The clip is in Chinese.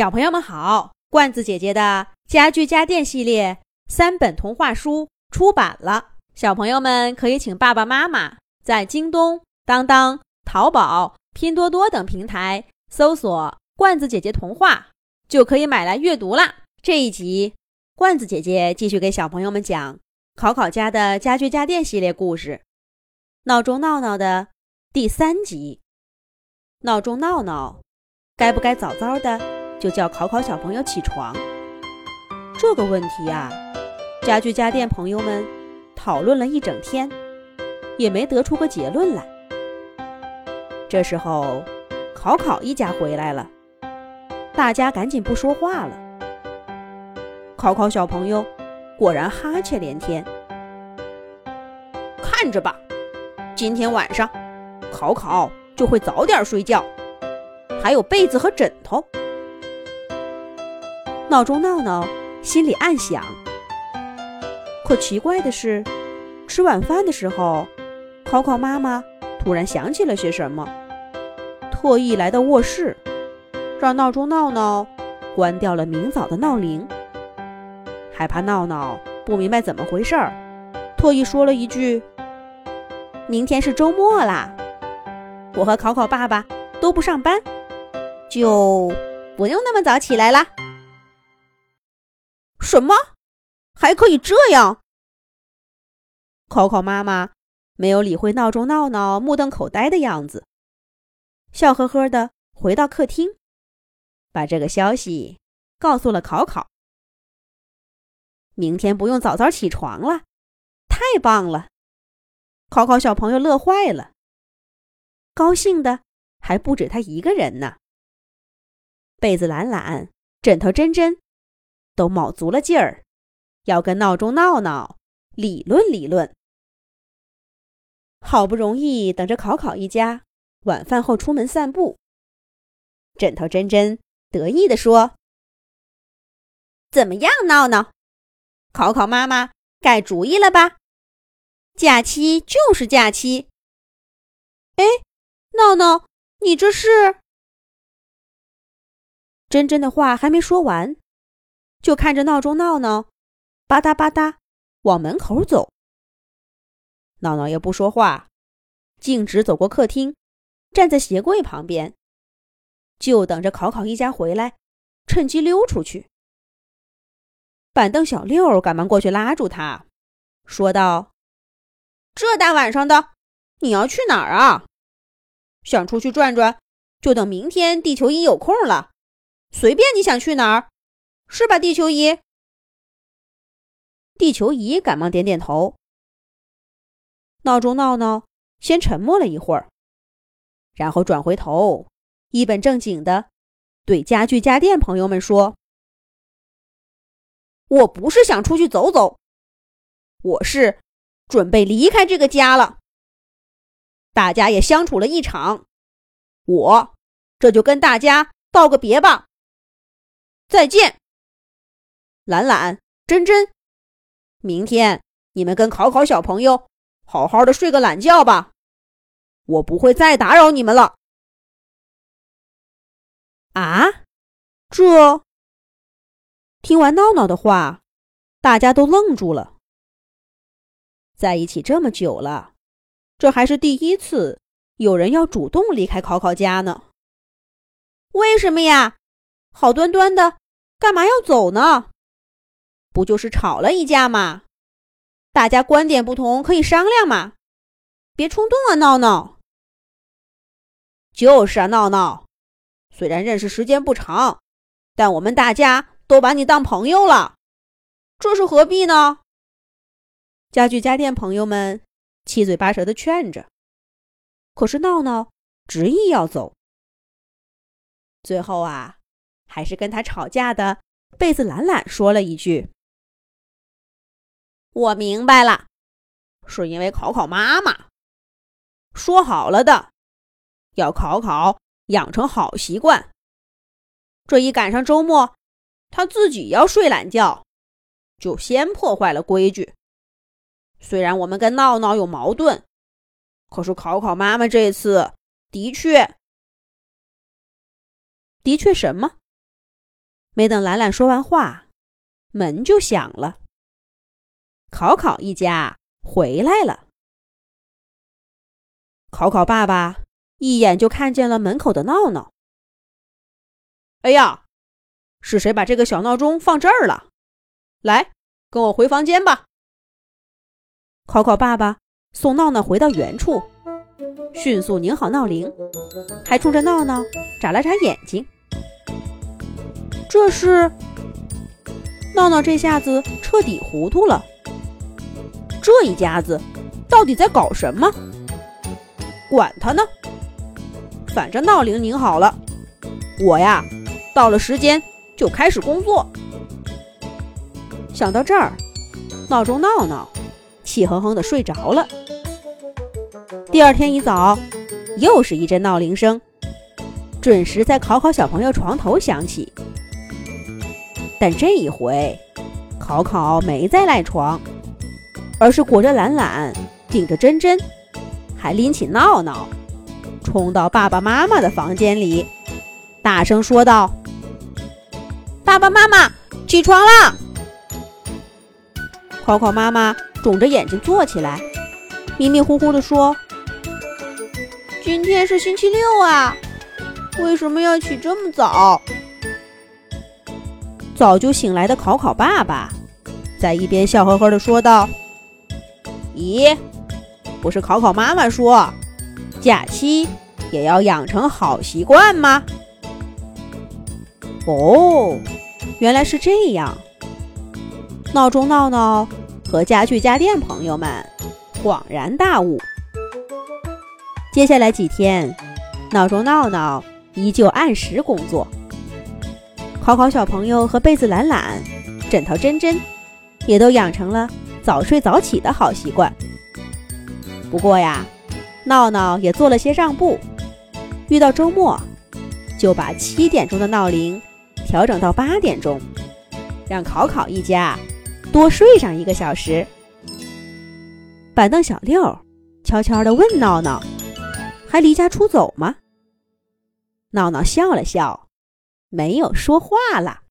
小朋友们好，罐子姐姐的家具家电系列三本童话书出版了，小朋友们可以请爸爸妈妈在京东、当当、淘宝、拼多多等平台搜索“罐子姐姐童话”，就可以买来阅读啦。这一集，罐子姐姐继续给小朋友们讲考考家的家具家电系列故事《闹钟闹闹》的第三集。闹钟闹闹，该不该早早的？就叫考考小朋友起床。这个问题呀，家具家电朋友们讨论了一整天，也没得出个结论来。这时候，考考一家回来了，大家赶紧不说话了。考考小朋友果然哈欠连天。看着吧，今天晚上考考就会早点睡觉，还有被子和枕头。闹钟闹闹心里暗想，可奇怪的是，吃晚饭的时候，考考妈妈突然想起了些什么，特意来到卧室，让闹钟闹闹关掉了明早的闹铃，害怕闹闹不明白怎么回事儿，特意说了一句：“明天是周末啦，我和考考爸爸都不上班，就不用那么早起来啦。”什么？还可以这样？考考妈妈没有理会闹钟闹闹目瞪口呆的样子，笑呵呵的回到客厅，把这个消息告诉了考考。明天不用早早起床了，太棒了！考考小朋友乐坏了，高兴的还不止他一个人呢。被子懒懒，枕头真真。都卯足了劲儿，要跟闹钟闹闹理论理论。好不容易等着考考一家晚饭后出门散步，枕头真真得意地说：“怎么样，闹闹？考考妈妈改主意了吧？假期就是假期。”哎，闹闹，你这是？真真的话还没说完。就看着闹钟闹闹，吧嗒吧嗒往门口走。闹闹也不说话，径直走过客厅，站在鞋柜旁边，就等着考考一家回来，趁机溜出去。板凳小六赶忙过去拉住他，说道：“这大晚上的，你要去哪儿啊？想出去转转，就等明天地球仪有空了，随便你想去哪儿。”是吧，地球仪？地球仪赶忙点点头。闹钟闹闹先沉默了一会儿，然后转回头，一本正经的对家具家电朋友们说：“我不是想出去走走，我是准备离开这个家了。大家也相处了一场，我这就跟大家道个别吧。再见。”懒懒、真真，明天你们跟考考小朋友好好的睡个懒觉吧，我不会再打扰你们了。啊，这听完闹闹的话，大家都愣住了。在一起这么久了，这还是第一次有人要主动离开考考家呢。为什么呀？好端端的，干嘛要走呢？不就是吵了一架吗？大家观点不同，可以商量嘛，别冲动啊！闹闹，就是啊，闹闹。虽然认识时间不长，但我们大家都把你当朋友了，这是何必呢？家具家电朋友们七嘴八舌的劝着，可是闹闹执意要走。最后啊，还是跟他吵架的被子懒懒说了一句。我明白了，是因为考考妈妈说好了的，要考考养成好习惯。这一赶上周末，他自己要睡懒觉，就先破坏了规矩。虽然我们跟闹闹有矛盾，可是考考妈妈这次的确，的确什么？没等兰兰说完话，门就响了。考考一家回来了。考考爸爸一眼就看见了门口的闹闹。哎呀，是谁把这个小闹钟放这儿了？来，跟我回房间吧。考考爸爸送闹闹回到原处，迅速拧好闹铃，还冲着闹闹眨了眨眼睛。这是闹闹这下子彻底糊涂了。这一家子到底在搞什么？管他呢，反正闹铃拧好了，我呀，到了时间就开始工作。想到这儿，闹钟闹闹气哼哼的睡着了。第二天一早，又是一阵闹铃声，准时在考考小朋友床头响起。但这一回，考考没再赖床，而是裹着懒懒，顶着真真。还拎起闹闹，冲到爸爸妈妈的房间里，大声说道：“爸爸妈妈，起床啦！”考考妈妈肿着眼睛坐起来，迷迷糊糊地说：“今天是星期六啊，为什么要起这么早？”早就醒来的考考爸爸，在一边笑呵呵地说道：“咦？”不是考考妈妈说，假期也要养成好习惯吗？哦，原来是这样。闹钟闹闹和家具家电朋友们恍然大悟。接下来几天，闹钟闹闹依旧按时工作。考考小朋友和被子懒懒、枕头真真，也都养成了早睡早起的好习惯。不过呀，闹闹也做了些让步，遇到周末，就把七点钟的闹铃调整到八点钟，让考考一家多睡上一个小时。板凳小六悄悄地问闹闹：“还离家出走吗？”闹闹笑了笑，没有说话了。